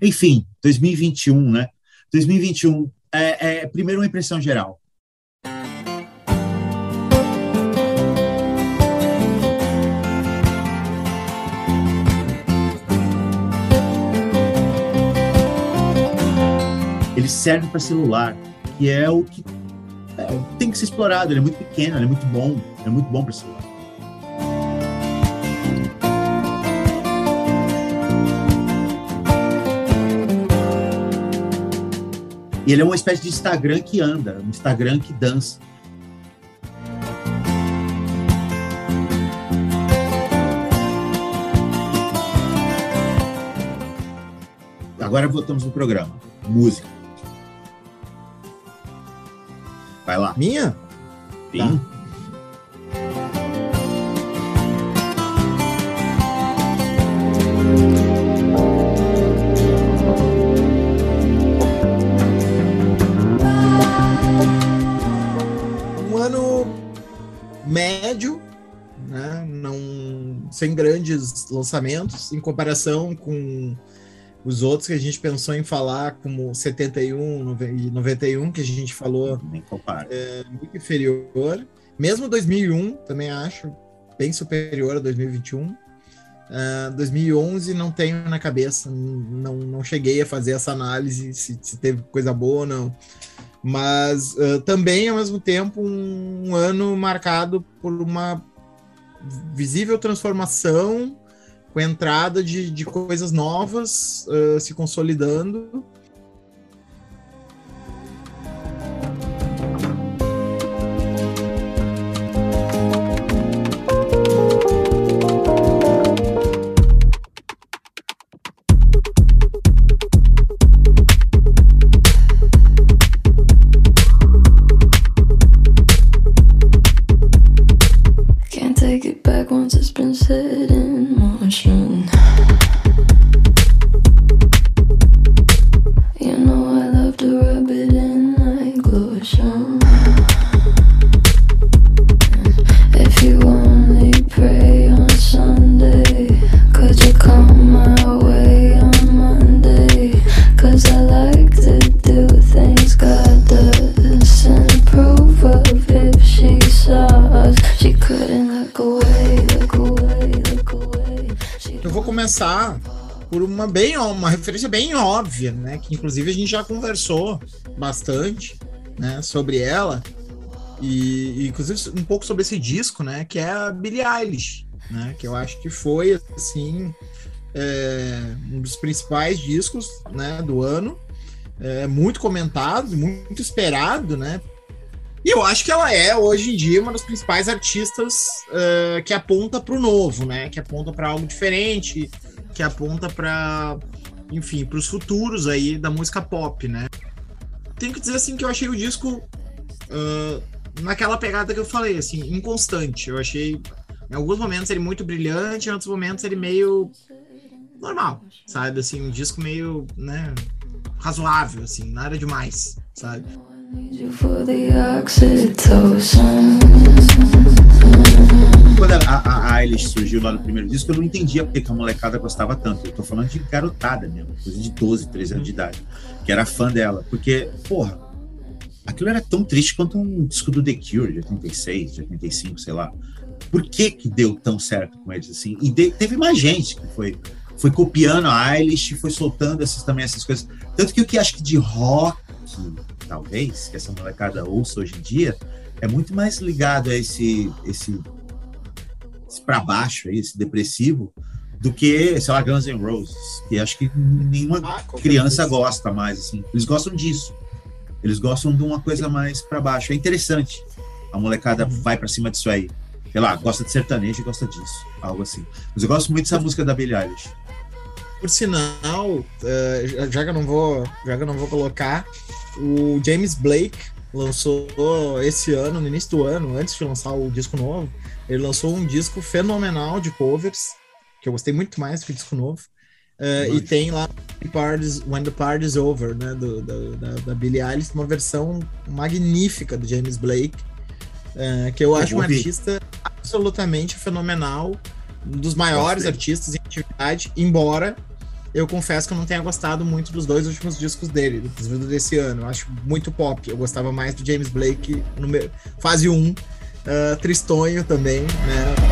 Enfim, 2021, né? 2021 é, é primeiro uma impressão geral. Ele serve para celular, que é o que é, tem que ser explorado. Ele é muito pequeno, ele é muito bom, é muito bom para celular. Ele é uma espécie de Instagram que anda, um Instagram que dança. Agora voltamos no programa. Música. Vai lá. Minha? Sim. Tá. Sem grandes lançamentos em comparação com os outros que a gente pensou em falar, como 71 e 91, que a gente falou. É, muito inferior. Mesmo 2001, também acho bem superior a 2021. Uh, 2011 não tenho na cabeça, não, não cheguei a fazer essa análise se, se teve coisa boa ou não. Mas uh, também, ao mesmo tempo, um, um ano marcado por uma visível transformação com a entrada de, de coisas novas uh, se consolidando referência bem óbvia, né? Que inclusive a gente já conversou bastante, né? Sobre ela e, e inclusive um pouco sobre esse disco, né? Que é a Billie Eilish, né? Que eu acho que foi assim é, um dos principais discos, né? Do ano, é, muito comentado, muito esperado, né? E eu acho que ela é, hoje em dia, uma das principais artistas uh, que aponta para o novo, né? Que aponta para algo diferente, que aponta para, enfim, para os futuros aí da música pop, né? Tenho que dizer assim que eu achei o disco uh, naquela pegada que eu falei, assim, inconstante. Eu achei, em alguns momentos ele muito brilhante, em outros momentos ele meio normal, sabe? Assim, um disco meio, né, razoável, assim, nada demais, sabe? Quando a, a, a Eilish surgiu lá no primeiro disco, eu não entendia porque que a molecada gostava tanto. Eu tô falando de garotada mesmo, coisa de 12, 13 anos de idade, que era fã dela. Porque, porra, aquilo era tão triste quanto um disco do The Cure, de 86, de 85, sei lá. Por que que deu tão certo com eles assim? E de, teve mais gente que foi foi copiando a Eilish, foi soltando essas também essas coisas. Tanto que o que acho que de rock talvez, que essa molecada ouça hoje em dia, é muito mais ligado a esse, esse, esse para baixo, aí, esse depressivo, do que, sei lá, Guns N' Roses, que acho que nenhuma ah, criança gosta mais, assim. Eles gostam disso. Eles gostam de uma coisa mais para baixo. É interessante. A molecada uhum. vai para cima disso aí. Sei lá, gosta de sertanejo e gosta disso. Algo assim. Mas eu gosto muito dessa música da Billie Eilish. Por sinal, uh, já que eu não vou, já que eu não vou colocar, o James Blake lançou esse ano, no início do ano, antes de lançar o disco novo, ele lançou um disco fenomenal de covers, que eu gostei muito mais do que o disco novo. Uh, e tem lá When the Party's Over, né, do, do, da, da Billie Eilish, uma versão magnífica do James Blake, uh, que eu, eu acho um artista absolutamente fenomenal, um dos mais artistas em atividade, embora eu confesso que eu não tenha gostado muito dos dois últimos discos dele, inclusive desse ano. Eu acho muito pop. Eu gostava mais do James Blake no fase 1, uh, Tristonho também, né?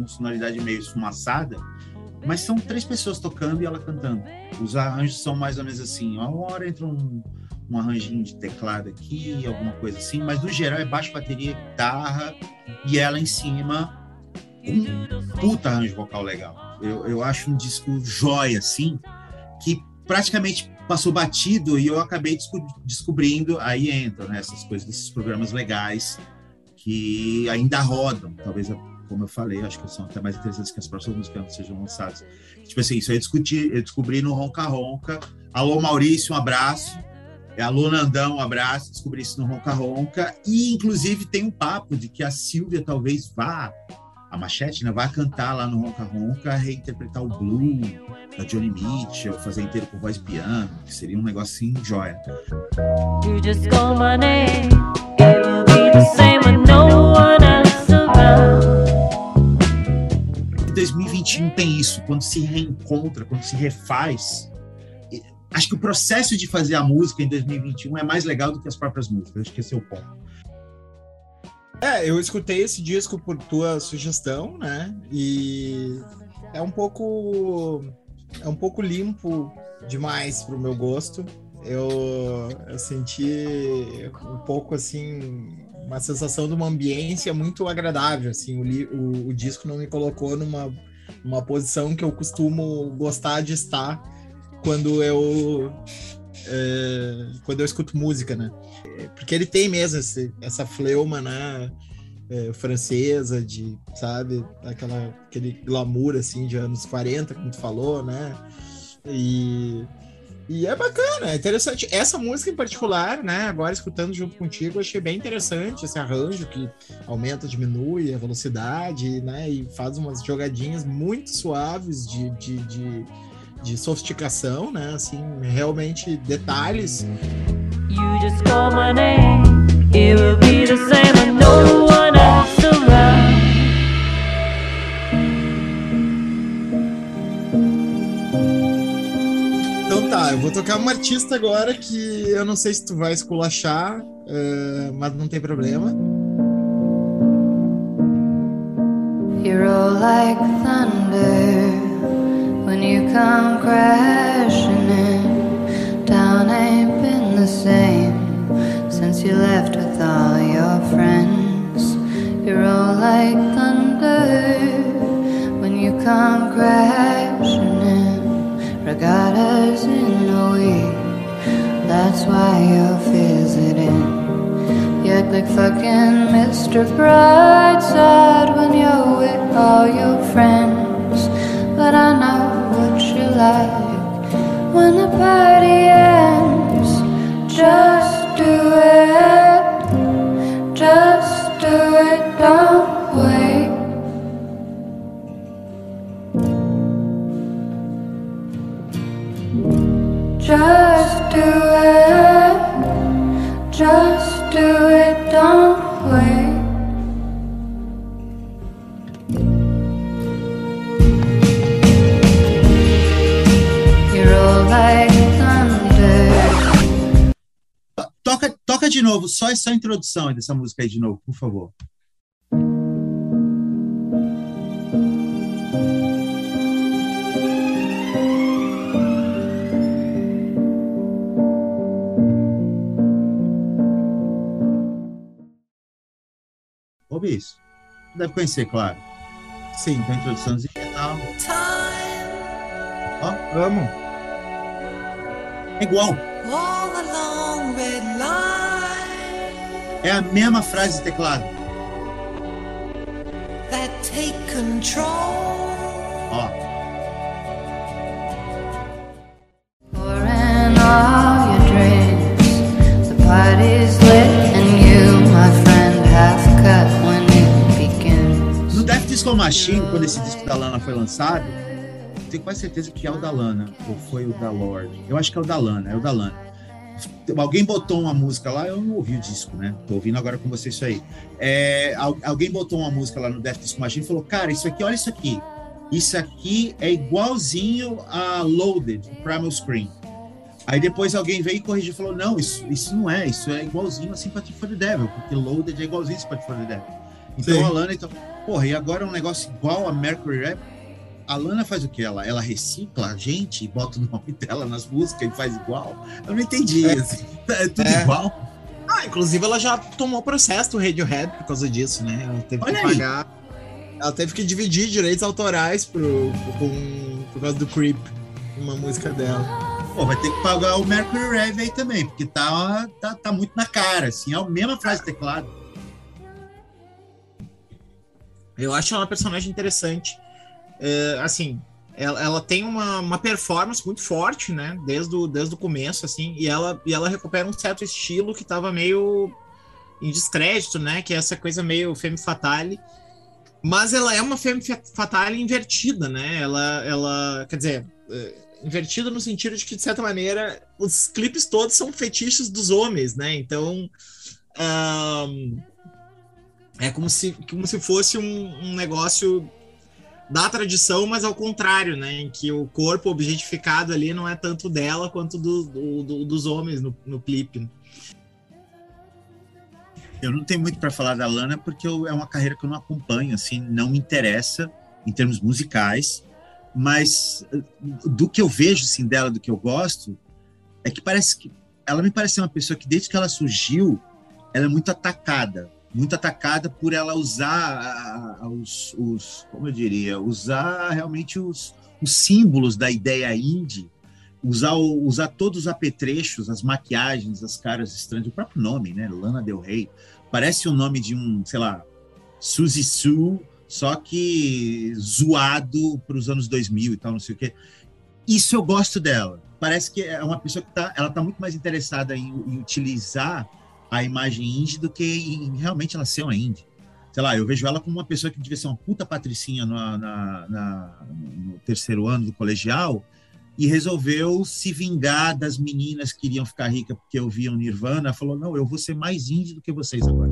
Uma sonoridade meio esfumaçada, mas são três pessoas tocando e ela cantando. Os arranjos são mais ou menos assim, uma hora entra um, um arranjinho de teclado aqui, alguma coisa assim, mas no geral é baixo, bateria, guitarra e ela em cima, um puta arranjo vocal legal. Eu, eu acho um disco jóia, assim, que praticamente passou batido e eu acabei desco descobrindo, aí entra né, essas coisas desses programas legais que ainda rodam, talvez, como eu falei, acho que são até mais interessantes que as próximas músicas que sejam lançadas. Tipo assim, isso eu, discuti, eu descobri no Ronca Ronca. Alô, Maurício, um abraço. É, alô, Nandão, um abraço. Descobri isso no Ronca Ronca. E, inclusive, tem um papo de que a Silvia talvez vá, a Machete, né, vai cantar lá no Ronca Ronca, reinterpretar o Blue da Johnny Mitchell, fazer inteiro com voz piano, que seria um negocinho joia. You just call my name, it will be the same. 2021 tem isso, quando se reencontra, quando se refaz. Acho que o processo de fazer a música em 2021 é mais legal do que as próprias músicas. Acho que esse é o ponto. É, eu escutei esse disco por tua sugestão, né? E é um pouco é um pouco limpo demais pro meu gosto. Eu, eu senti um pouco assim uma sensação de uma ambiência muito agradável, assim, o, o, o disco não me colocou numa, numa posição que eu costumo gostar de estar quando eu é, quando eu escuto música, né? Porque ele tem mesmo esse, essa fleuma, né? É, francesa, de, sabe, aquela, aquele glamour, assim, de anos 40, como tu falou, né? E e é bacana, é interessante. Essa música em particular, né? Agora escutando junto contigo, achei bem interessante esse arranjo que aumenta, diminui a velocidade, né? E faz umas jogadinhas muito suaves de, de, de, de sofisticação, né? Assim, realmente detalhes. You just call my name, it will be the same, eu vou tocar uma artista agora que eu não sei se tu vai esculachar, uh, mas não tem problema. You're all like thunder when you come crashing in. Down ain't been the same since you left with all your friends. You're all like thunder when you come crashing in. Regattas in a week. That's why you're visiting. You act like fucking Mr. Brightside when you're with all your friends. But I know what you like when the party ends. Just do it. Just do it. Don't wait. Just do it, just do it, don't wait. You're all like thunder. novo, só essa introdução dessa música aí de novo, por favor. Ouve isso. Deve conhecer, claro. Sim. Tem a introduçãozinha e tal. Ó, Vamos. é igual. É a mesma frase de teclado. that take control. Ó, For in Disco Machine, quando esse disco da Lana foi lançado, tenho quase certeza que é o da Lana, ou foi o da Lorde. Eu acho que é o da Lana, é o da Lana. Alguém botou uma música lá, eu não ouvi o disco, né? Tô ouvindo agora com você isso aí. É, al- alguém botou uma música lá no Death Disco Machine e falou: Cara, isso aqui, olha isso aqui. Isso aqui é igualzinho a Loaded, Primal Scream. Aí depois alguém veio e corrigiu e falou: Não, isso, isso não é, isso é igualzinho a Sympathy for the Devil, porque Loaded é igualzinho a Sympathy for the Devil. Então Sim. a Lana, então, porra, e agora é um negócio igual a Mercury Rev? A Lana faz o que? Ela, ela recicla a gente e bota o nome dela nas músicas e faz igual? Eu não entendi. É. assim. É tudo É. igual? Ah, inclusive ela já tomou processo do Radiohead por causa disso, né? Ela teve Olha que aí. pagar. Ela teve que dividir direitos autorais pro, pro- com, por causa do Creep, uma música dela. Pô, vai ter que pagar o Mercury Rev aí também, porque tá, tá, tá muito na cara, assim. É a mesma frase teclado. Eu acho ela uma personagem interessante. É, assim, ela, ela tem uma, uma performance muito forte, né? Desde o, desde o começo, assim, e ela, e ela recupera um certo estilo que tava meio em descrédito, né? Que é essa coisa meio femme fatale. Mas ela é uma femme fa- fatale invertida, né? Ela, ela quer dizer, é, invertida no sentido de que, de certa maneira, os clipes todos são fetiches dos homens, né? Então. ahn, é como se, como se fosse um, um negócio da tradição, mas ao contrário, né? Em que o corpo objetificado ali não é tanto dela quanto do, do- do- dos homens no, no clipe. Eu não tenho muito para falar da Lana, porque eu- é uma carreira que eu não acompanho, assim, não me interessa em termos musicais, mas eh, do que eu vejo, assim, dela, do que eu gosto, é que parece que ela me parece uma pessoa que desde que ela surgiu, ela é muito atacada, muito atacada por ela usar os, os como eu diria, usar realmente os, os símbolos da ideia indie, usar, usar todos os apetrechos, as maquiagens, as caras estranhas, o próprio nome, né? Lana Del Rey. Parece o nome de um, sei lá, Suzy Sue, só que zoado para os anos 2000 e tal, não sei o quê. Isso eu gosto dela. Parece que é uma pessoa que tá, ela tá muito mais interessada em, em utilizar a imagem indie do que em realmente ela ser uma indie. Sei lá, eu vejo ela como uma pessoa que devia ser uma puta patricinha na- na- no terceiro ano do colegial, e resolveu se vingar das meninas que queriam ficar ricas porque ouviam Nirvana. Falou: não, eu vou ser mais indie do que vocês agora.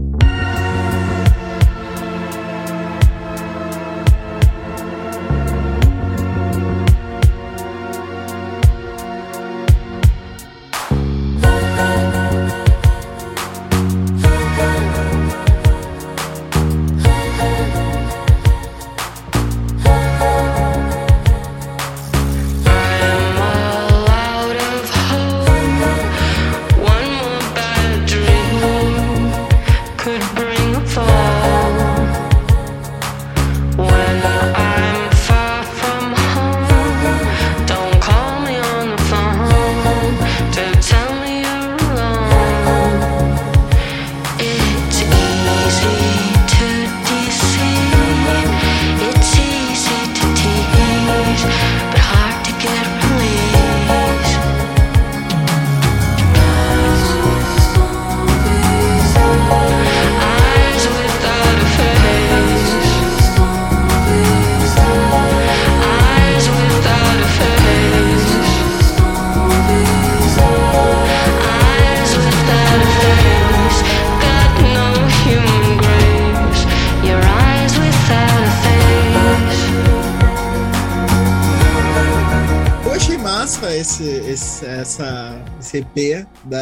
EP da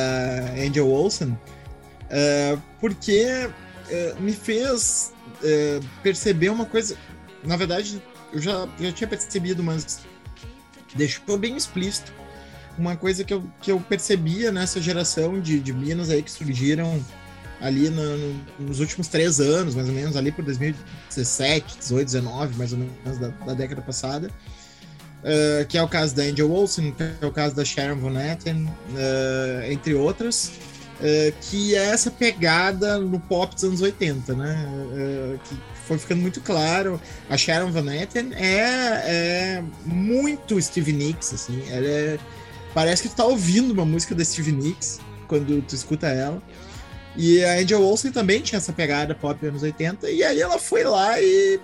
Angel Olsen, É, porque é, me fez é, perceber uma coisa. Na verdade, eu já, já tinha percebido, mas deixou bem explícito uma coisa que eu, que eu percebia nessa geração de, de minas aí que surgiram ali no- no- nos últimos três anos, mais ou menos, ali por 2017, 18, 19, mais ou menos, da, da década passada. Uh, que é o caso da Angel Olsen, que é o caso da Sharon Van Etten, uh, entre outras, uh, que é essa pegada no pop dos anos 80, né? Que foi ficando muito claro. A Sharon Van Etten é, é muito Stevie Nicks, assim, ela é, parece que tu tá ouvindo uma música da Stevie Nicks quando tu escuta ela. E a Angel Olsen também tinha essa pegada pop anos 80, e aí ela foi lá e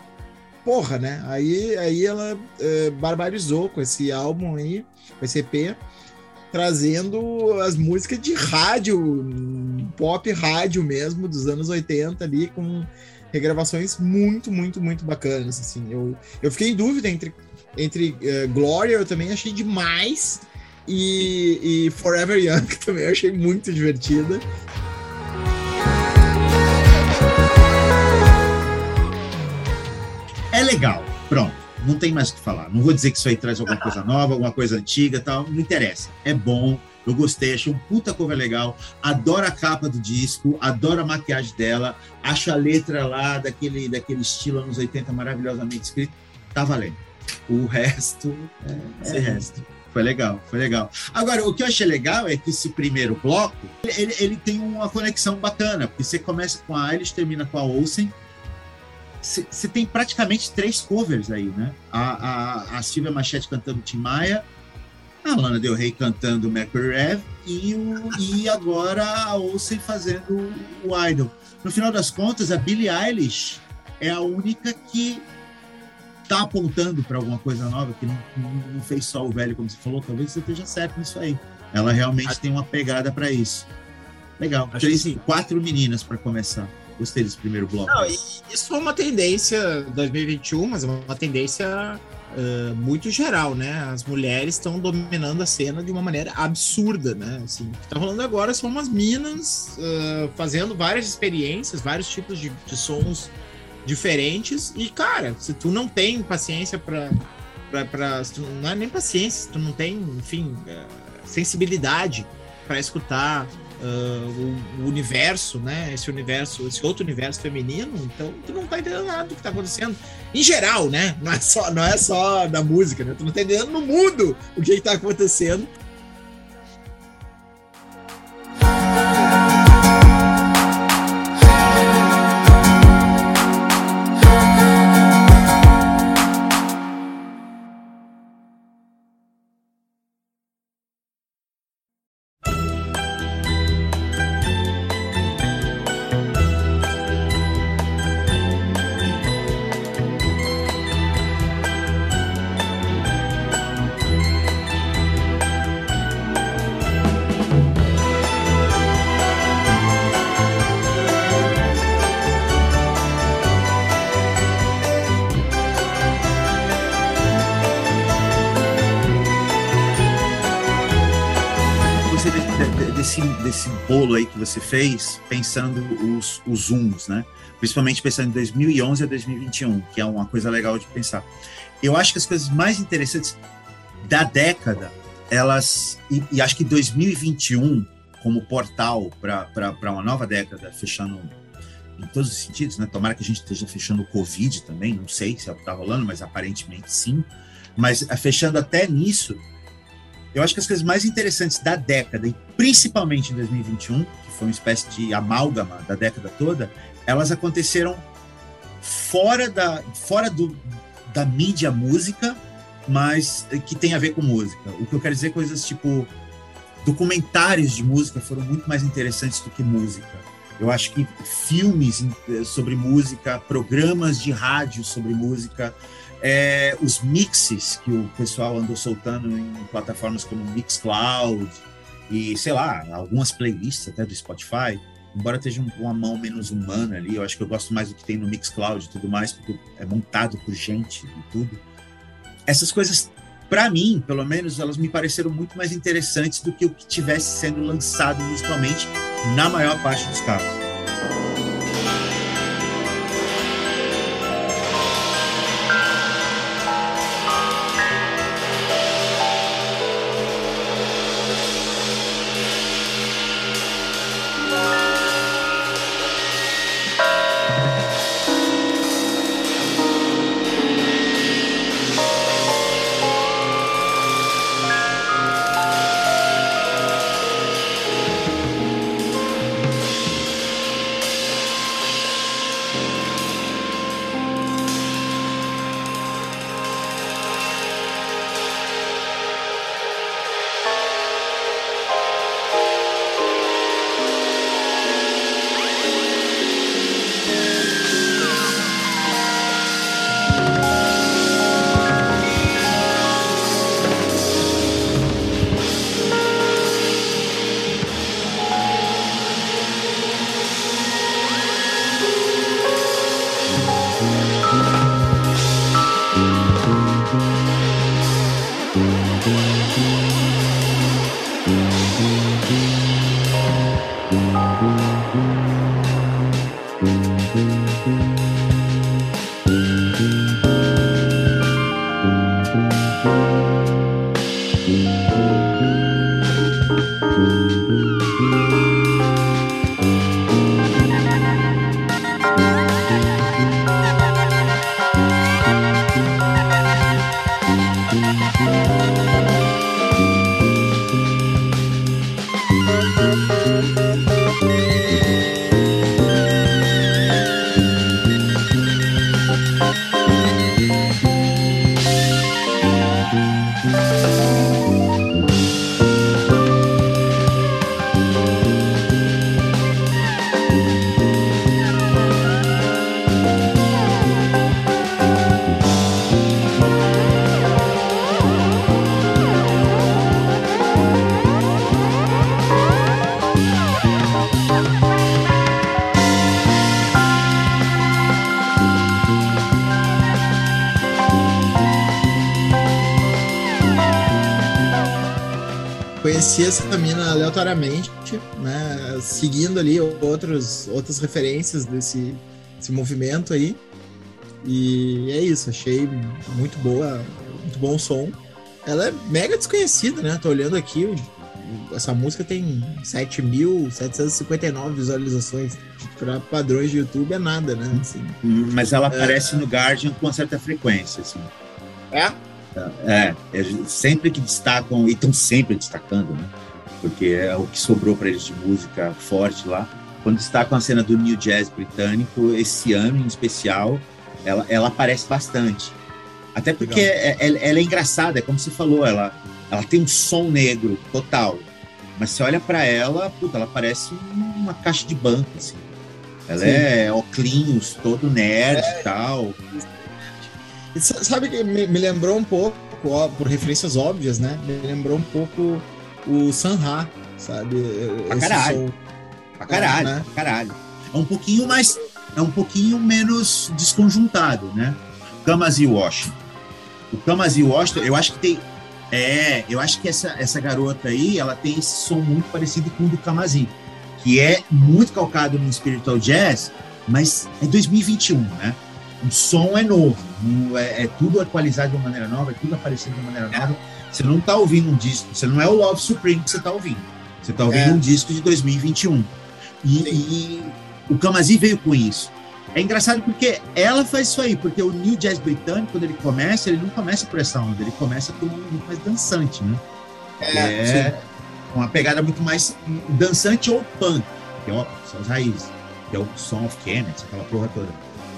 porra, né? Aí, aí ela eh, barbarizou com esse álbum aí, com esse EP, trazendo as músicas de rádio, pop rádio mesmo, dos anos 80 ali, com regravações muito, muito, muito bacanas, assim. Eu, eu fiquei em dúvida entre, entre eh, Gloria, eu também achei demais, e, e Forever Young também eu achei muito divertida. É legal, pronto. Não tem mais o que falar. Não vou dizer que isso aí traz alguma coisa nova, alguma coisa antiga tal. Não interessa. É bom. Eu gostei, achei um puta cover legal. Adoro a capa do disco, adoro a maquiagem dela. Acho a letra lá daquele, daquele estilo anos 80 maravilhosamente escrito. Tá valendo. O resto é, é resto. Foi legal, foi legal. Agora, o que eu achei legal é que esse primeiro bloco, ele, ele tem uma conexão bacana, porque você começa com a Eilish, termina com a Olsen, você tem praticamente três covers aí, né? A, a, a Silvia Machete cantando Tim Maia, a Lana Del Rey cantando Mercury Rev e, o, e agora a Olsen fazendo o Idol. No final das contas, a Billie Eilish é a única que tá apontando para alguma coisa nova, que não, não, não, fez só o velho, como você falou, talvez você esteja certo nisso aí. Ela realmente Acho... tem uma pegada para isso. Legal. Acho Três, quatro meninas para começar. Gostei desse primeiro bloco. Não, isso foi uma tendência 2021, mas é uma tendência uh, muito geral, né? As mulheres estão dominando a cena de uma maneira absurda, né? Assim, o que tá rolando agora são umas minas uh, fazendo várias experiências, vários tipos de, de, sons diferentes. E, cara, se tu não tem paciência para para não é nem paciência, se tu não tem, enfim, sensibilidade para escutar Uh, o, universo, né? Esse universo, esse outro universo feminino, então tu não tá entendendo nada do que tá acontecendo. Em geral, né? Não é só, não é só da música, né? Tu não tá entendendo no mundo o que, que tá acontecendo. Desse bolo aí que você fez, pensando os, os zooms, né? Principalmente pensando em 2011 a 2021, que é uma coisa legal de pensar. Eu acho que as coisas mais interessantes da década, elas. E, e acho que 2021, como portal para uma nova década, fechando em todos os sentidos, né? Tomara que a gente esteja fechando o Covid também, não sei se é está rolando, mas aparentemente sim. Mas fechando até nisso, eu acho que as coisas mais interessantes da década, e principalmente em 2021, que foi uma espécie de amálgama da década toda, elas aconteceram fora da, fora do, da mídia música, mas que tem a ver com música. O que eu quero dizer é coisas tipo documentários de música foram muito mais interessantes do que música. Eu acho que filmes sobre música, programas de rádio sobre música, é, os mixes que o pessoal andou soltando em plataformas como Mixcloud e, sei lá, algumas playlists até do Spotify, embora esteja uma mão menos humana ali, eu acho que eu gosto mais do que tem no Mixcloud e tudo mais, porque é montado por gente e tudo. Essas coisas Pra mim, pelo menos, elas me pareceram muito mais interessantes do que o que tivesse sendo lançado musicalmente na maior parte dos casos. Conheci essa mina aleatoriamente, né? Seguindo ali outros, outras referências desse, movimento aí. E é isso, achei muito boa, muito bom o som. Ela é mega desconhecida, né? Tô olhando aqui, essa música tem 7.759 visualizações. Para padrões de YouTube é nada, né? Assim, Mas ela aparece no Guardian com uma certa frequência, assim. é? É, é, sempre que destacam, e estão sempre destacando, né? Porque é o que sobrou para eles de música forte lá. Quando destacam a cena do New Jazz britânico, esse ano em especial, ela, ela aparece bastante. Até porque é- ela, ela é engraçada, é como você falou, ela, ela tem um som negro total. Mas você olha para ela, puta, ela parece uma caixa de banco, assim. Ela Sim. é óculos, todo nerd e tal. E sa- Sabe que me, me lembrou um pouco, ó, por referências óbvias, né? Me lembrou um pouco o Sanha, sabe? Pra Esse caralho. som. Pra caralho, É, né? pra caralho. É um pouquinho mais. É um pouquinho menos desconjuntado, né? Kamasi Washington. O Kamasi Washington, eu acho que tem. É, eu acho que essa, essa garota aí, ela tem esse som muito parecido com o do Kamasi, que é muito calcado no spiritual jazz, mas é 2021, né? O som é novo, não é, é tudo atualizado de uma maneira nova, é tudo aparecendo de uma maneira nova. Você não tá ouvindo um disco, você não é o Love Supreme que você tá ouvindo. Você tá ouvindo É. um disco de 2021. E, e o Kamasi veio com isso. É engraçado porque ela faz isso aí, porque o New Jazz britânico, quando ele começa, ele não começa por essa onda, ele começa por um muito mais dançante, né? É, uma pegada muito mais dançante ou punk, que é, ó, são as raízes, que é o Song of Kenneth, aquela porra toda.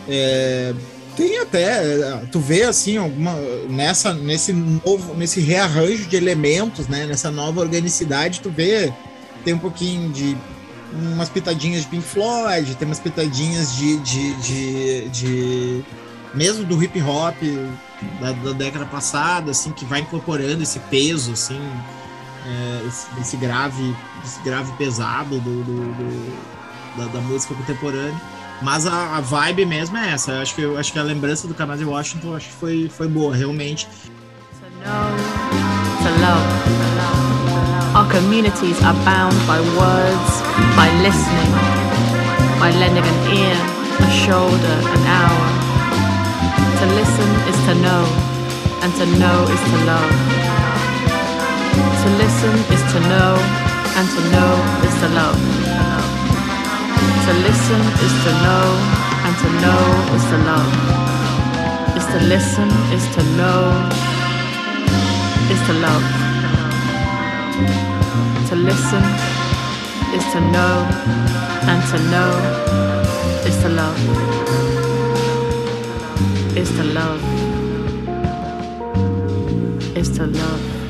É, tem até, tu vê assim, alguma nessa nesse novo, nesse rearranjo de elementos, né, nessa nova organicidade, tu vê tem um pouquinho de umas pitadinhas de Pink Floyd, tem umas pitadinhas de, de, de, de- mesmo do hip hop da, da década passada, assim, que vai incorporando esse peso, assim, é, esse, esse grave, esse grave pesado do, do- do- da, da música contemporânea. Mas a, a vibe mesmo é essa. Eu acho que, eu acho que a lembrança do Kamasi Washington acho que foi, foi boa, realmente. So no love. Our communities are bound by words, by listening, by lending an ear, a shoulder, an hour. To listen is to know, and to know is to love. To listen is to know, and to know is to love. To listen is to know, and to know is to love. Is to listen, is to know, is to love. To listen is to know, and to know is to love. Is to love. Is to love.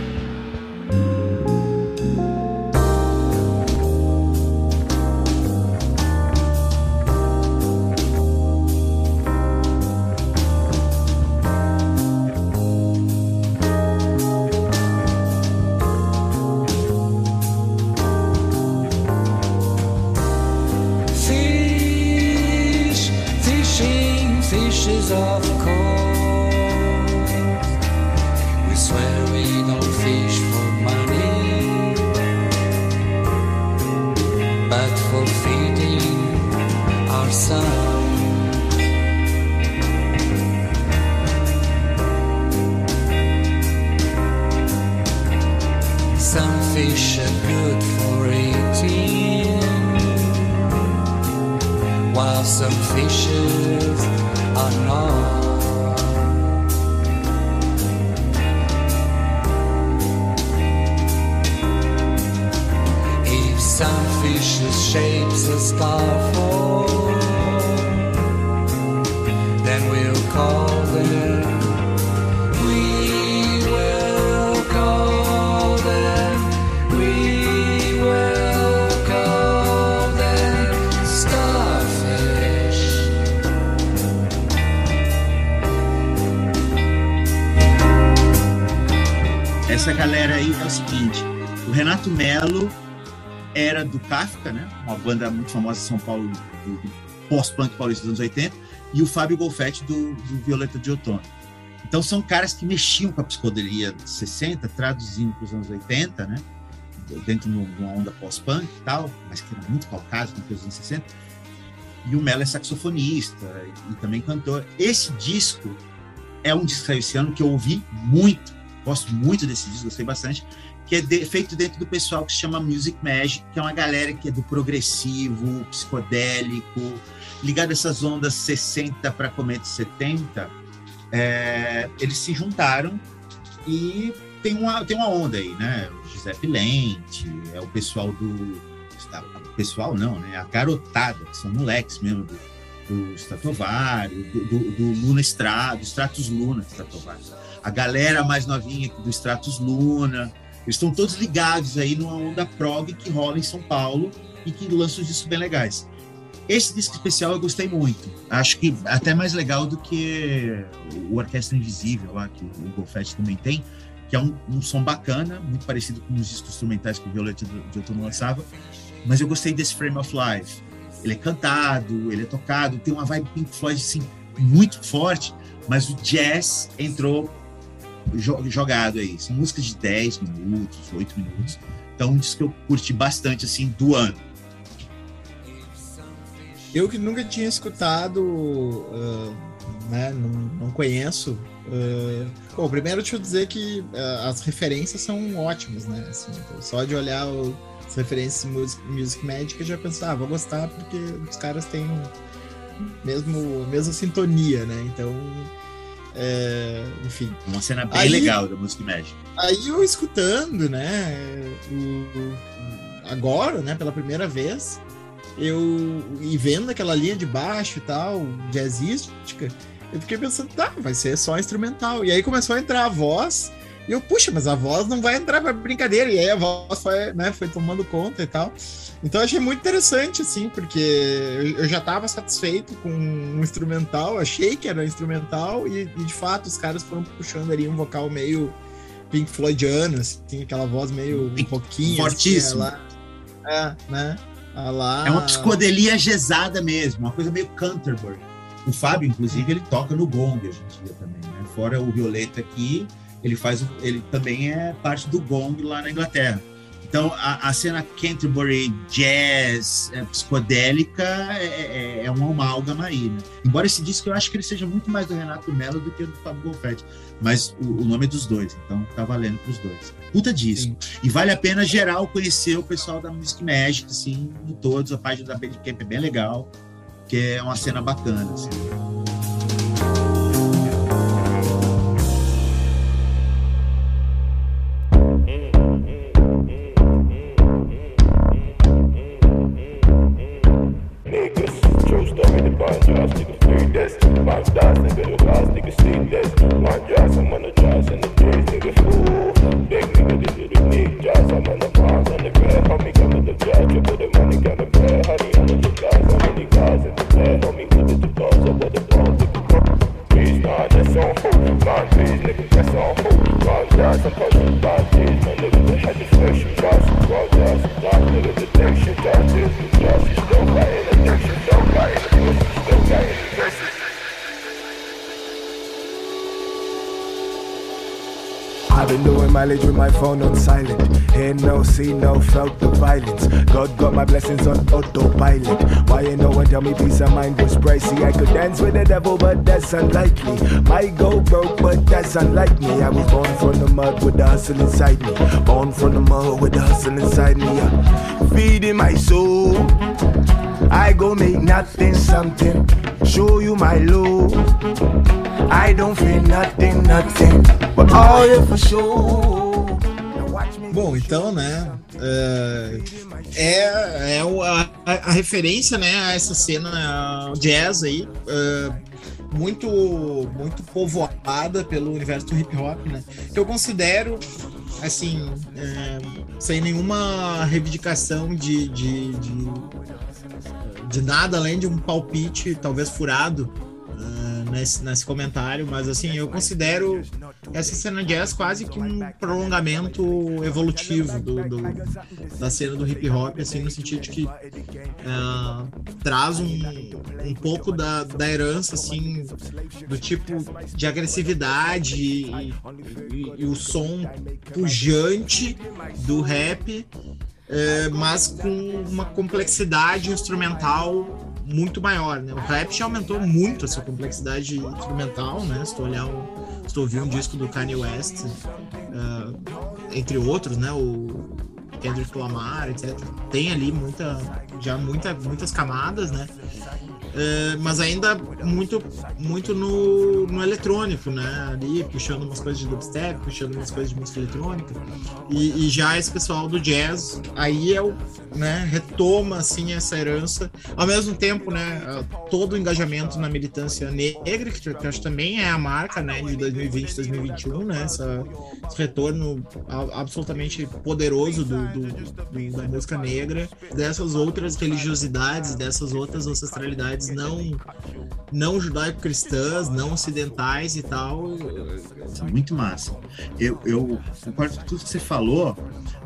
Essa galera aí é o seguinte: o Renato Melo era do Kafka, né? Uma banda muito famosa de São Paulo, pós-punk paulista dos anos 80, e o Fábio Golfetti do, do Violeta de Outono. Então são caras que mexiam com a psicodelia dos 60, traduzindo para os anos 80, né? Dentro de uma onda pós-punk e tal, mas que era muito calcado com os anos 60. E o Melo é saxofonista e, também cantor. Esse disco é um disco esse ano que eu ouvi muito, gosto muito desse disco, gostei bastante, que é de- feito dentro do pessoal que se chama Music Magic, que é uma galera que é do progressivo, psicodélico, ligado a essas ondas 60 para começo 70. É, eles se juntaram e tem uma, tem uma onda aí, né? O Giuseppe Lente, é o pessoal do. Pessoal não, né? A garotada, que são moleques mesmo do, do Stratovário, do, do, do Luna Stra, do Stratus Luna Stratovário. A galera mais novinha do Stratus Luna. Eles estão todos ligados aí numa onda prog que rola em São Paulo e que lançam discos bem legais. Esse disco especial eu gostei muito. Acho que até mais legal do que o Orquestra Invisível lá, que o Golfetti também tem, que é um, um som bacana, muito parecido com os discos instrumentais que o Violeta de Outono lançava. Mas eu gostei desse Frame of Life. Ele é cantado, ele é tocado, tem uma vibe Pink Floyd assim, muito forte, mas o jazz entrou jogado aí. São músicas de 10 minutos, 8 minutos. Então, um disco que eu curti bastante, assim, do ano. Eu que nunca tinha escutado, ah, né, não, não conheço. ah, bom, primeiro deixa eu dizer que ah, as referências são ótimas, né? assim, então, só de olhar o- as referências Music, music Magic eu já penso, ah, vou gostar porque os caras têm mesmo, mesma sintonia, né? Então, é, enfim. Uma cena bem Aí- legal da Music Magic. Aí eu escutando, né, o- agora, né, pela primeira vez, eu e vendo aquela linha de baixo e tal, jazzística, eu fiquei pensando, tá, vai ser só instrumental. E aí começou a entrar a voz, e eu, puxa, mas a voz não vai entrar pra brincadeira. E aí a voz foi, né, foi tomando conta e tal. Então eu achei muito interessante, assim, porque eu, já tava satisfeito com um instrumental, achei que era instrumental, e, e, de fato os caras foram puxando ali um vocal meio Pink Floydiano, assim, aquela voz meio um pouquinho. Fortíssimo. Assim, é, né? lá- É uma psicodelia gesada mesmo, uma coisa meio Canterbury. O Fábio, inclusive, ele toca no gong hoje em dia também, né? Fora o Violeta aqui, ele faz, ele também é parte do gong lá na Inglaterra. Então a, a cena Canterbury jazz é, psicodélica é, é, é um amálgama aí, né? Embora esse disco eu acho que ele seja muito mais do Renato Mello do que do Fábio Golfetti, mas o, o nome é dos dois, então tá valendo pros dois. Puta disco. E vale a pena geral conhecer o pessoal da Music Magic, assim, em todos. A página da Bandcamp é bem legal, que é uma cena bacana, assim. Phone on silent. Hear no, see no, felt the violence. God got my blessings on autopilot. Why ain't no one tell me peace of mind was pricey? I could dance with the devil, but that's unlikely. My go broke, but that's unlike me. I was born from the mud with the hustle inside me. Born from the mud with the hustle inside me. Yeah. Feeding my soul. I go make nothing something. Show you my love. I don't feel nothing, nothing. But all you for sure. Então, né? é, É, é a- a referência, né, a essa cena jazz aí, é, muito, muito povoada pelo universo do hip hop, né? Que eu considero, assim, é, sem nenhuma reivindicação de, de, de, de nada além de um palpite, talvez furado. Nesse, nesse comentário, mas assim, eu considero essa cena jazz quase que um prolongamento evolutivo do, do- da cena do hip hop, assim, no sentido de que ah, traz um, um pouco da, da herança, assim, do tipo de agressividade e, e- e o som pujante do rap, eh, mas com uma complexidade instrumental muito maior, né? O rap já aumentou muito essa complexidade instrumental, né? Se tu olhar um, se tu ouvir um disco do Kanye West, ah, entre outros, né? O Kendrick Lamar, etc. Tem ali muita, já muita, muitas camadas, né? É, mas ainda muito, muito no, no eletrônico, né? Ali, puxando umas coisas de dubstep, puxando umas coisas de música eletrônica. E, e já esse pessoal do jazz, aí é o, né, retoma, assim, essa herança. Ao mesmo tempo, né, todo o engajamento na militância negra, que eu acho também é a marca, né, de 2020, 2021, né? Essa, esse retorno absolutamente poderoso do, do- do- da música negra, dessas outras religiosidades, dessas outras ancestralidades não, não judaico-cristãs, não ocidentais e tal. Muito massa. Eu, eu concordo com tudo que você falou,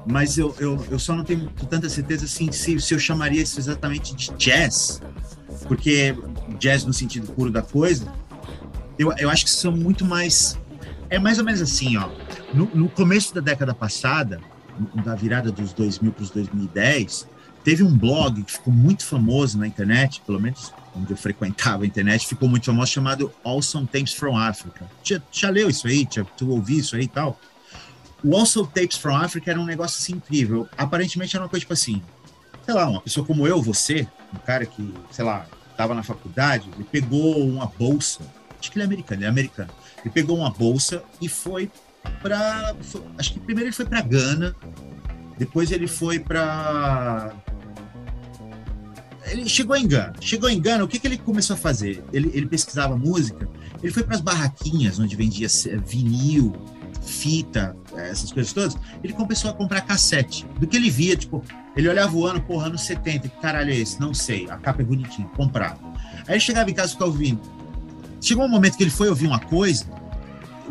mas eu, eu, eu só não tenho tanta certeza assim, se, se eu chamaria isso exatamente de jazz, porque jazz no sentido puro da coisa, eu, eu acho que são muito mais. É mais ou menos assim, ó. No, no começo da década passada, da virada dos 2000 para os 2010, teve um blog que ficou muito famoso na internet, pelo menos onde eu frequentava a internet, ficou muito famoso, chamado Awesome Tapes from Africa. Já, já leu isso aí? Já, tu ouviu isso aí e tal? O Awesome Tapes from Africa era um negócio assim incrível. Aparentemente era uma coisa tipo assim, sei lá, uma pessoa como eu, você, um cara que, sei lá, estava na faculdade, ele pegou uma bolsa, acho que ele é americano, ele é americano. Ele pegou uma bolsa e foi para, acho que primeiro ele foi para Gana, depois ele foi para ele chegou em Gana. Chegou em Gana, o que, que ele começou a fazer? Ele, ele pesquisava música, ele foi para as barraquinhas onde vendia vinil, fita, eh, essas coisas todas. Ele começou a comprar cassete. Do que ele via, tipo, ele olhava o ano, porra, anos 70, que caralho é esse? Não sei, a capa é bonitinha, comprava. Aí ele chegava em casa e ficava ouvindo. Chegou um momento que ele foi ouvir uma coisa,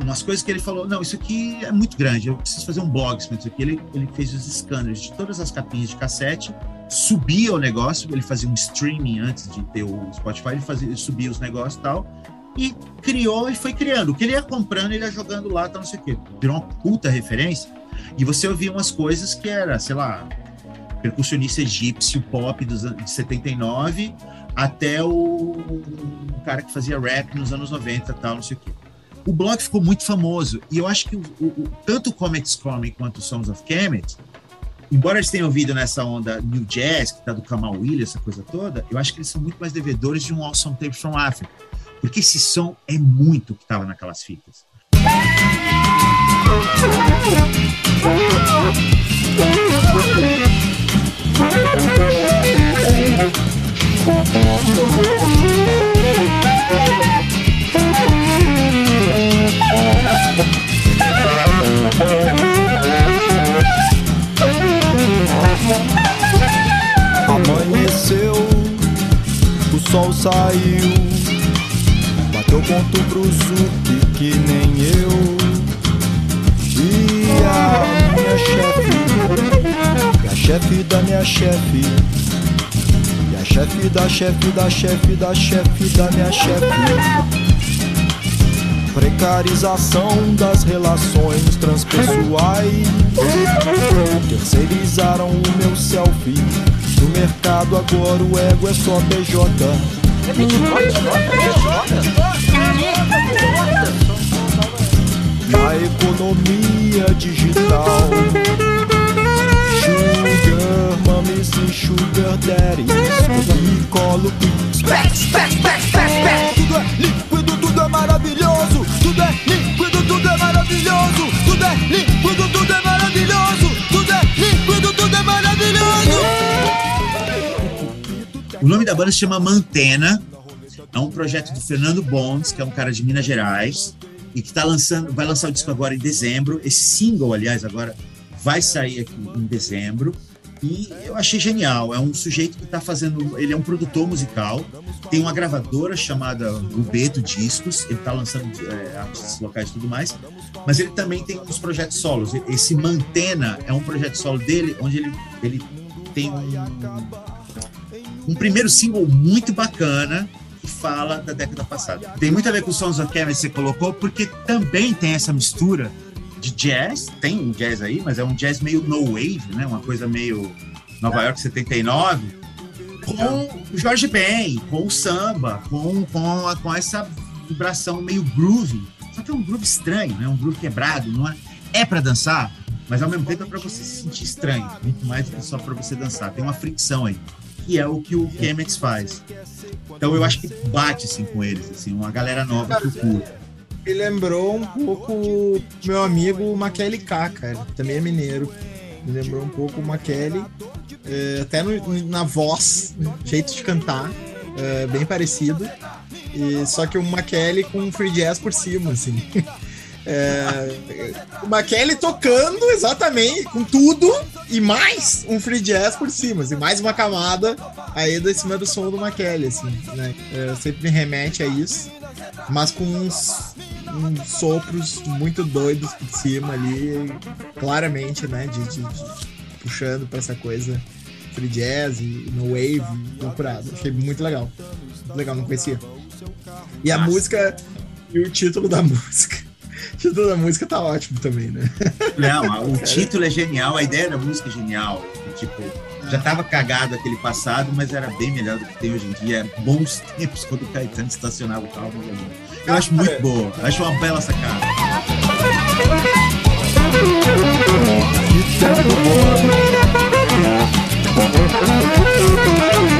umas coisas que ele falou, não, isso aqui é muito grande, eu preciso fazer um blog sobre isso aqui. Ele, ele fez os scanners de todas as capinhas de cassete, subia o negócio, ele fazia um streaming antes de ter o Spotify, ele, fazia, ele subia os negócios e tal, e criou e foi criando. O que ele ia comprando, ele ia jogando lá, tá não sei o quê. Virou uma puta referência. E você ouvia umas coisas que era, sei lá, percussionista egípcio pop dos anos de 79 até o, o cara que fazia rap nos anos 90 tal, não sei o quê. O blog ficou muito famoso e eu acho que o, o- tanto o Comets Coming quanto o Songs of Kemet, embora eles tenham ouvido nessa onda New Jazz, que tá do Kamal Williams, essa coisa toda, eu acho que eles são muito mais devedores de um Awesome Tapes from Africa, porque esse som é muito que tava naquelas fitas. Da chefe da chefe da chefe da minha chefe. Precarização das relações transpessoais. Terceirizaram o meu selfie. No mercado agora o ego é só PJ. Na economia digital. E sugar daddies. E colo. Tudo é líquido, tudo é maravilhoso. Tudo é líquido, tudo é maravilhoso. Tudo é líquido, tudo é maravilhoso. Tudo é líquido, tudo é maravilhoso. O nome da banda se chama Mantena. É um projeto do Fernando Bonds, que é um cara de Minas Gerais, e que tá lançando, vai lançar o disco agora em dezembro. Esse single, aliás, agora vai sair aqui em dezembro. E eu achei genial. É um sujeito que está fazendo. Ele é um produtor musical, tem uma gravadora chamada Rubeto Discos, ele está lançando é, artistas locais e tudo mais, mas ele também tem uns projetos solos. Esse Mantena é um projeto solo dele, onde ele, ele tem um, um primeiro single muito bacana que fala da década passada. Tem muito a ver com o Sons of Kevin que você colocou, porque também tem essa mistura de jazz, tem um jazz aí, mas é um jazz meio no wave, né? Uma coisa meio Nova York 79, com o Jorge Ben, com o samba, com, com, com essa vibração meio groovy. Só que é um groove estranho, né? Um groove quebrado, não é? É para dançar, mas ao mesmo tempo é para você se sentir estranho, muito mais do que só para você dançar. Tem uma fricção aí, que é o que o Kemet faz. Então eu acho que bate assim com eles, assim, uma galera nova que eu curto. Me lembrou um pouco meu amigo Maquele K, cara, também é mineiro. Me lembrou um pouco o Maquele, é, até no- na voz, jeito de cantar, é, bem parecido. E, só que o Maquele com um free jazz por cima, assim. É, o Maquele tocando exatamente com tudo e mais um free jazz por cima, assim, mais uma camada aí de cima do som do Maquele, assim, né? É, sempre me remete a isso, mas com uns, uns sopros muito doidos por cima ali, claramente, né? De, de- de- puxando pra essa coisa free jazz e no wave procurado. Achei muito legal. Muito legal, não conhecia. E a Massa. música e o título da música. O título da música tá ótimo também, né? Não, o título é genial, a ideia da música é genial. Tipo, já tava cagado aquele passado, mas era bem melhor do que tem hoje em dia. Bons tempos quando o Caetano estacionava o carro. Eu acho muito boa, acho uma bela sacada. Que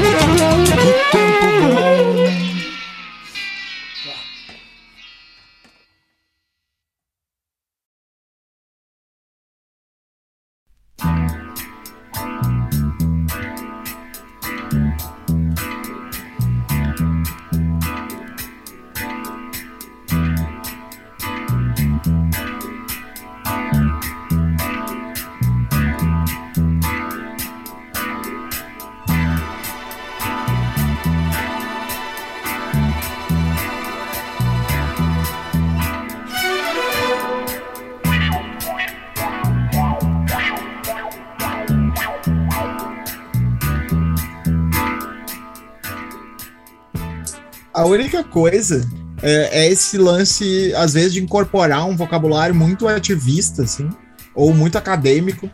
coisa é, é esse lance, às vezes, de incorporar um vocabulário muito ativista, assim, ou muito acadêmico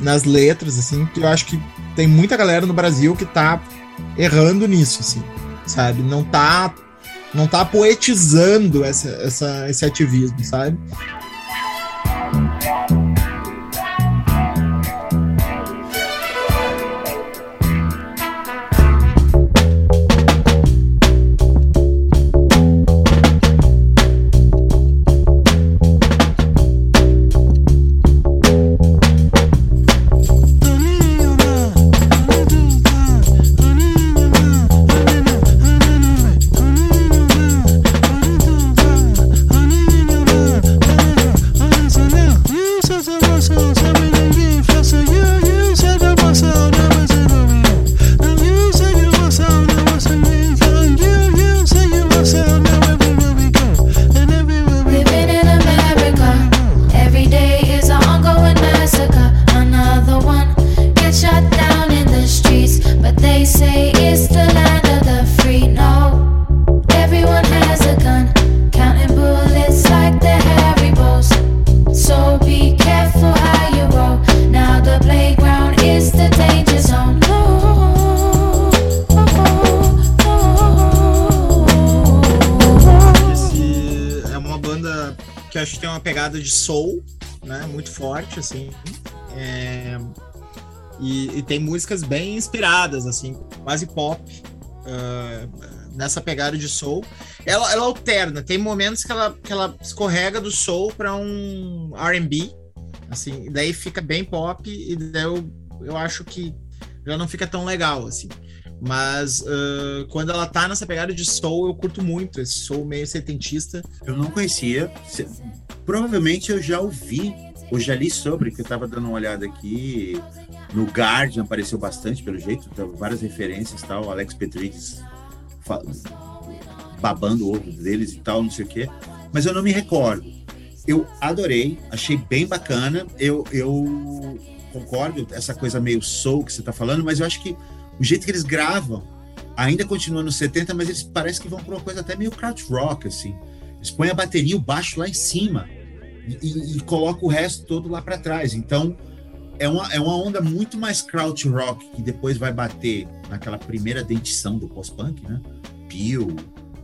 nas letras, assim, que eu acho que tem muita galera no Brasil que tá errando nisso, assim, sabe? Não tá, não tá poetizando essa, essa, esse ativismo, sabe? De soul, né? Muito forte, assim. É, E, e tem músicas bem inspiradas, assim, quase pop, ah, nessa pegada de soul. Ela, ela alterna, tem momentos que ela, que ela escorrega do soul para um RB, assim, daí fica bem pop, e daí eu, eu acho que já não fica tão legal, assim. Mas ah, quando ela tá nessa pegada de soul, eu curto muito esse soul meio setentista. Eu não conhecia. Provavelmente eu já ouvi, ou já li sobre, que eu tava dando uma olhada aqui. No Guardian apareceu bastante, pelo jeito, tá, várias referências tal. Alex Petridis babando o ovo deles e tal, não sei o quê. Mas eu não me recordo. Eu adorei, achei bem bacana. Eu, eu concordo, essa coisa meio soul que você tá falando, mas eu acho que o jeito que eles gravam ainda continua nos 70, mas eles parecem que vão pra uma coisa até meio crowd rock, assim. Eles põem a bateria o baixo lá em cima e, e, e colocam o resto todo lá para trás. Então, é uma, é uma onda muito mais crowd rock que depois vai bater naquela primeira dentição do post-punk, né? Peel,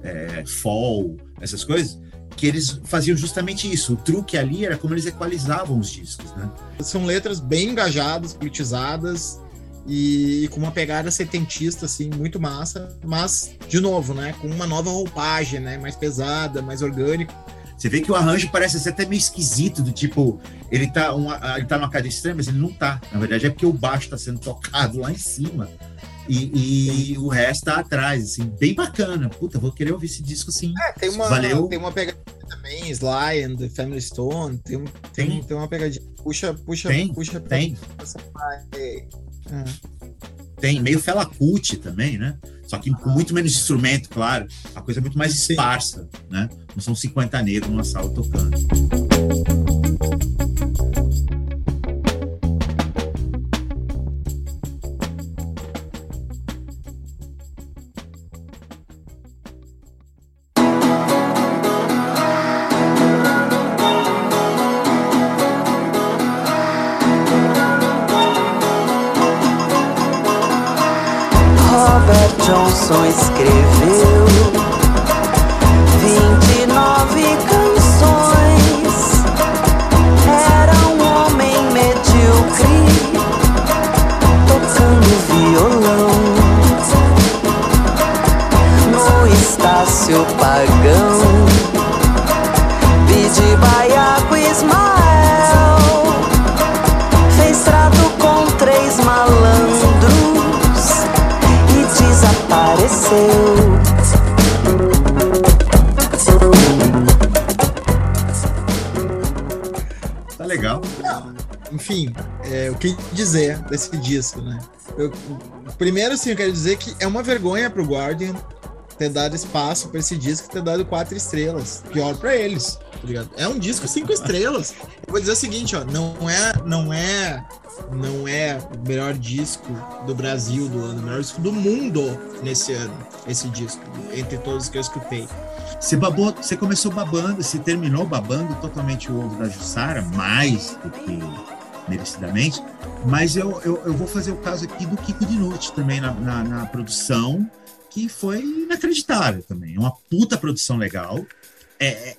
é, Fall, essas coisas, que eles faziam justamente isso. O truque ali era como eles equalizavam os discos, né? São letras bem engajadas, politizadas e com uma pegada setentista, assim, muito massa. Mas, de novo, né? Com uma nova roupagem, né? Mais pesada, mais orgânico. Você vê que o arranjo parece ser até meio esquisito, do tipo, ele tá, uma, ele tá numa cadeira estranha, mas ele não tá. Na verdade, é porque o baixo tá sendo tocado lá em cima e, e o resto tá atrás, assim, bem bacana. Puta, vou querer ouvir esse disco sim. É, tem uma, Valeu. tem uma pegadinha também, Sly and the Family Stone, tem, tem, Tem. tem uma pegadinha. Puxa, puxa, Tem, puxa. tem. parte. É. Tem meio Fela Kuti também, né? Só que com muito menos instrumento, claro. A coisa é muito mais esparsa, né? Não são 50 negros numa sala tocando. canções crer. Desse disco, né? Eu- primeiro, assim, eu quero dizer que é uma vergonha pro Guardian ter dado espaço pra esse disco ter dado quatro estrelas. Pior pra eles, tá ligado? É um disco cinco estrelas. Eu vou dizer o seguinte, ó, não é, não é, não é o melhor disco do Brasil do ano, o melhor disco do mundo nesse ano, esse disco, entre todos que eu escutei. Você babou, você começou babando, você terminou babando totalmente o ovo da Jussara, mais do que merecidamente. Mas eu, eu, eu vou fazer o caso aqui do Kiko Dinucci também na, na, na produção, que foi inacreditável também. É uma puta produção legal. É, é-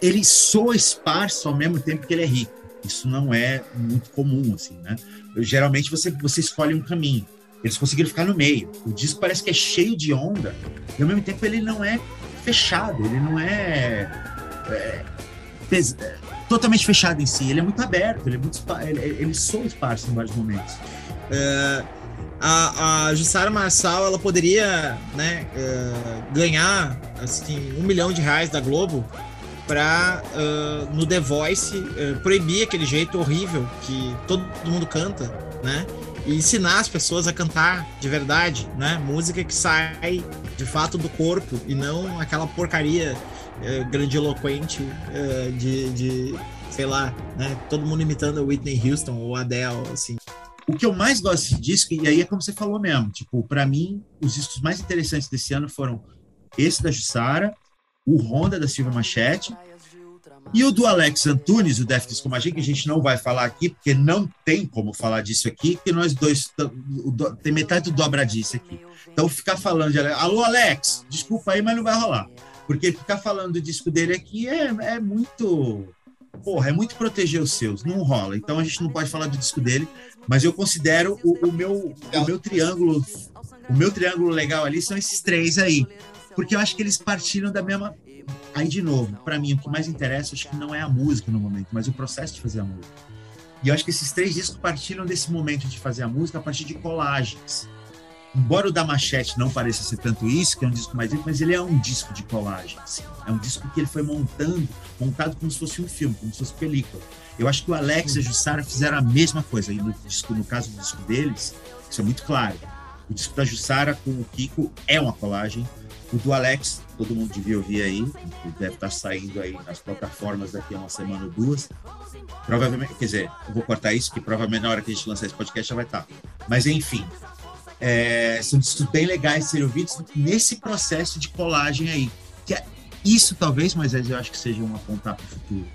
ele soa esparso ao mesmo tempo que ele é rico. Isso não é muito comum, assim, né? Eu, geralmente você, você escolhe um caminho. Eles conseguiram ficar no meio. O disco parece que é cheio de onda, e ao mesmo tempo ele não é fechado, ele não é, é, pes- totalmente fechado em si. Ele é muito aberto, ele é muito ele, ele soa esparso em vários momentos. É, a, a Jussara Marçal ela poderia né, é, ganhar assim, um milhão de reais da Globo para no The Voice é, proibir aquele jeito horrível que todo mundo canta, né? E ensinar as pessoas a cantar de verdade, né? Música que sai de fato do corpo e não aquela porcaria é, grandiloquente é, de, de, sei lá, né? Todo mundo imitando Whitney Houston ou Adele, assim. O que eu mais gosto desse disco, e aí é como você falou mesmo, tipo, para mim, os discos mais interessantes desse ano foram esse da Jussara, o Honda da Silva Machete e o do Alex Antunes, o Def Disco Magia, que a gente não vai falar aqui, porque não tem como falar disso aqui, porque nós dois, tem metade do dobradice aqui. Então, ficar falando de Alex, alô Alex, desculpa aí, mas não vai rolar. Porque ficar falando do disco dele aqui é, é muito. Porra, é muito proteger os seus, não rola. Então a gente não pode falar do disco dele, mas eu considero o, o meu, o meu triângulo, o meu triângulo legal ali são esses três aí. Porque eu acho que eles partilham da mesma. Aí, de novo, para mim, o que mais interessa, acho que não é a música no momento, mas o processo de fazer a música. E eu acho que esses três discos partilham desse momento de fazer a música a partir de colagens. Embora o da Machete não pareça ser tanto isso, que é um disco mais rico, mas ele é um disco de colagem. assim. É um disco que ele foi montando, montado como se fosse um filme, como se fosse película. Eu acho que o Alex e a Jussara fizeram a mesma coisa. E no, disco, no caso do disco deles, isso é muito claro. O disco da Jussara com o Kiko é uma colagem. O do Alex, todo mundo devia ouvir aí, deve estar saindo aí nas plataformas daqui a uma semana ou duas. Provavelmente, quer dizer, eu vou cortar isso, que provavelmente na hora que a gente lançar esse podcast já vai estar. Mas enfim, é, são discos bem legais de serem ouvidos nesse processo de colagem aí. Que é, isso talvez, mas eu acho que seja um apontar para o futuro.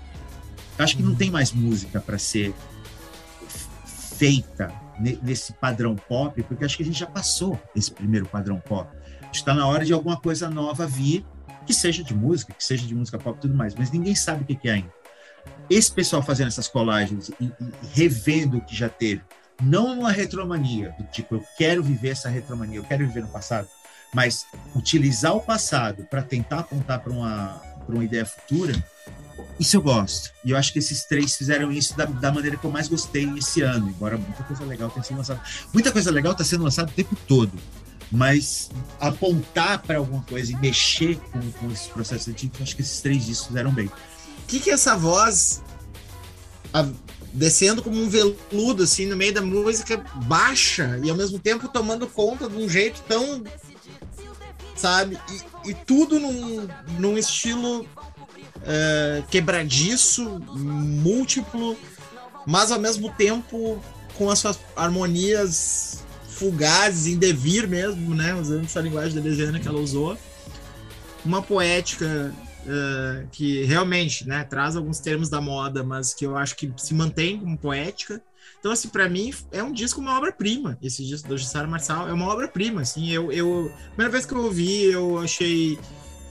Eu acho que não tem mais música para ser feita ne- nesse padrão pop, porque acho que a gente já passou esse primeiro padrão pop. Está na hora de alguma coisa nova vir, que seja de música, que seja de música pop e tudo mais, mas ninguém sabe o que que é ainda. Esse pessoal fazendo essas colagens e, e revendo o que já teve, não uma retromania, do tipo, eu quero viver essa retromania, eu quero viver no passado, mas utilizar o passado para tentar apontar para uma, uma ideia futura, isso eu gosto. E eu acho que esses três fizeram isso da, da maneira que eu mais gostei esse ano, embora muita coisa legal tenha sido lançada. Muita coisa legal está sendo lançada o tempo todo, mas apontar para alguma coisa e mexer com, com esses processos antigos, eu acho que esses três discos fizeram bem. O que que essa voz a- descendo como um veludo assim no meio da música baixa e ao mesmo tempo tomando conta de um jeito tão sabe e, e tudo num, num estilo é, quebradiço múltiplo mas ao mesmo tempo com as suas harmonias fugazes em devir mesmo né usando essa linguagem da Dejana que ela usou uma poética eh, que realmente né, traz alguns termos da moda, mas que eu acho que se mantém como poética. Então, assim, para mim é um disco, uma obra-prima. Esse disco do Jussara Marçal é uma obra-prima. Assim, eu, eu, primeira vez que eu ouvi, eu achei,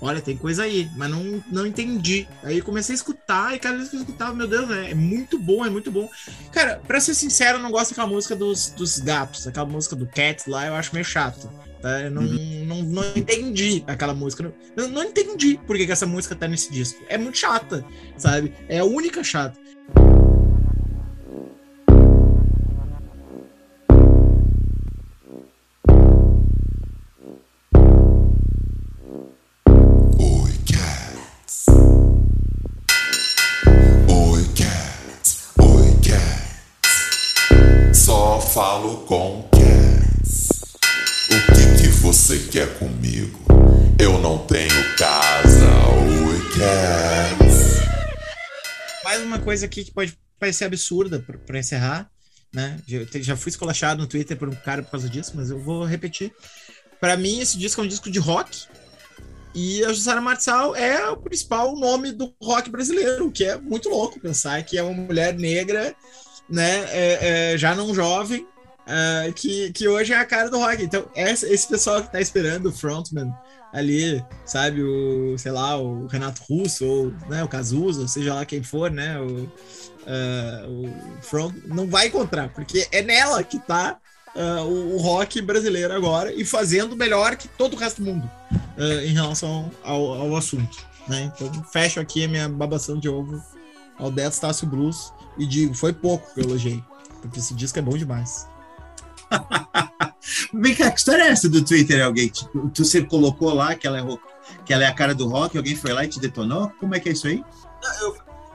olha, tem coisa aí, mas não, não entendi. Aí comecei a escutar e cada vez que eu escutava, meu Deus, é, é muito bom, é muito bom. Cara, pra ser sincero, eu não gosto daquela música dos, dos gatos, aquela música do Cats lá, eu acho meio chato. Tá? Eu não, não, não entendi aquela música. Eu não entendi por que, que essa música tá nesse disco. É muito chata, sabe? É a única chata. Falo com cats. Você quer comigo? Eu não tenho casa. Cats. Mais uma coisa aqui que pode parecer absurda pra encerrar, né? Já, fui escolachado no Twitter por um cara por causa disso, mas eu vou repetir. Pra mim, esse disco é um disco de rock. E a Jussara Marçal é o principal nome do rock brasileiro, o que é muito louco pensar que é uma mulher negra, né? é- é, já não jovem, é, que, que hoje é a cara do rock. Então, essa- esse pessoal que tá esperando o frontman ali, sabe, o, sei lá, o Renato Russo, ou né, o Cazuza, seja lá quem for, né, o, ah, o front, não vai encontrar, porque é nela que tá ah, o, o rock brasileiro agora e fazendo melhor que todo o resto do mundo ah, em relação ao, ao assunto, né? Então, fecho aqui a minha babação de ovo ao Death Stácio Blues e digo, foi pouco que eu elogiei, porque esse disco é bom demais. Vem cá, que história é essa do Twitter? Alguém, tu você colocou lá que ela, é, ro- que ela é a cara do rock, alguém foi lá e te detonou? Como é que é isso aí?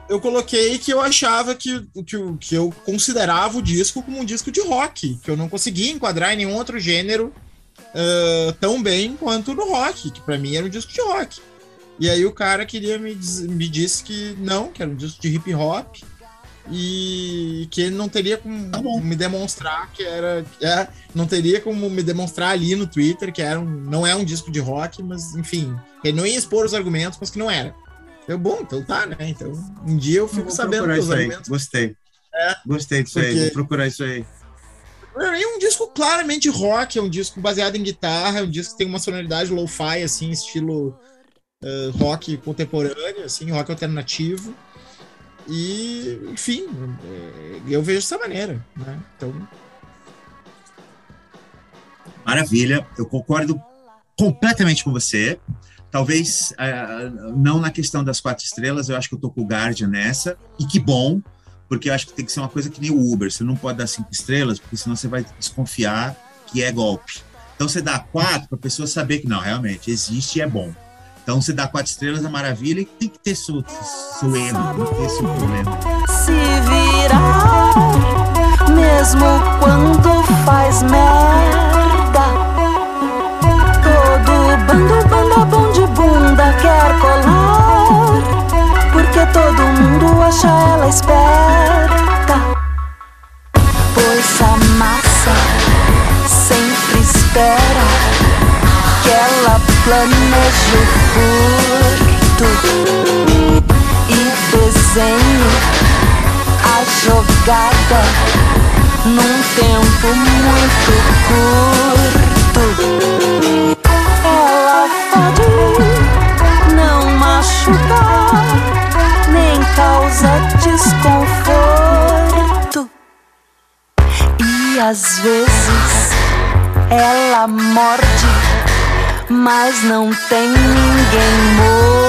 eu coloquei que eu achava que, que, eu- que eu considerava o disco como um disco de rock, que eu não conseguia enquadrar em nenhum outro gênero ah, tão bem quanto no rock, que pra mim era um disco de rock. E aí o cara queria me, me disse que não, que era um disco de hip hop e que ele não teria como me demonstrar que era, é, não teria como me demonstrar ali no Twitter que era um, não é um disco de rock, mas enfim, ele não ia expor os argumentos, mas que não era. Eu, bom, então tá, né? Então, um dia eu fico sabendo dos aí. argumentos. Gostei. É. Gostei disso aí. Porque- Vou procurar isso aí. É um disco claramente rock, é um disco baseado em guitarra, é um disco que tem uma sonoridade lo-fi, assim, estilo eh, rock contemporâneo, assim, rock alternativo. E, enfim, eh, eu vejo dessa maneira, né? Então, Maravilha, eu concordo completamente com você. Talvez ah, não na questão das quatro estrelas, eu acho que eu tô com o Guardian nessa, e que bom, porque eu acho que tem que ser uma coisa que nem o Uber, você não pode dar cinco estrelas, porque senão você vai desconfiar que é golpe. Então você dá quatro para a pessoa saber que não, realmente existe e é bom. Então você dá quatro estrelas é maravilha e tem que ter seu, seu erro, tem que ter seu problema. se virar, mesmo quando faz merda. Todo bando, banda bom de bunda quer colar, porque todo mundo acha ela esperta. Pois a massa sempre espera ela planeje o furto e desenhe a jogada num tempo muito curto. Ela pode não machucar, nem causa desconforto. E às vezes ela morde, mas não tem ninguém morto.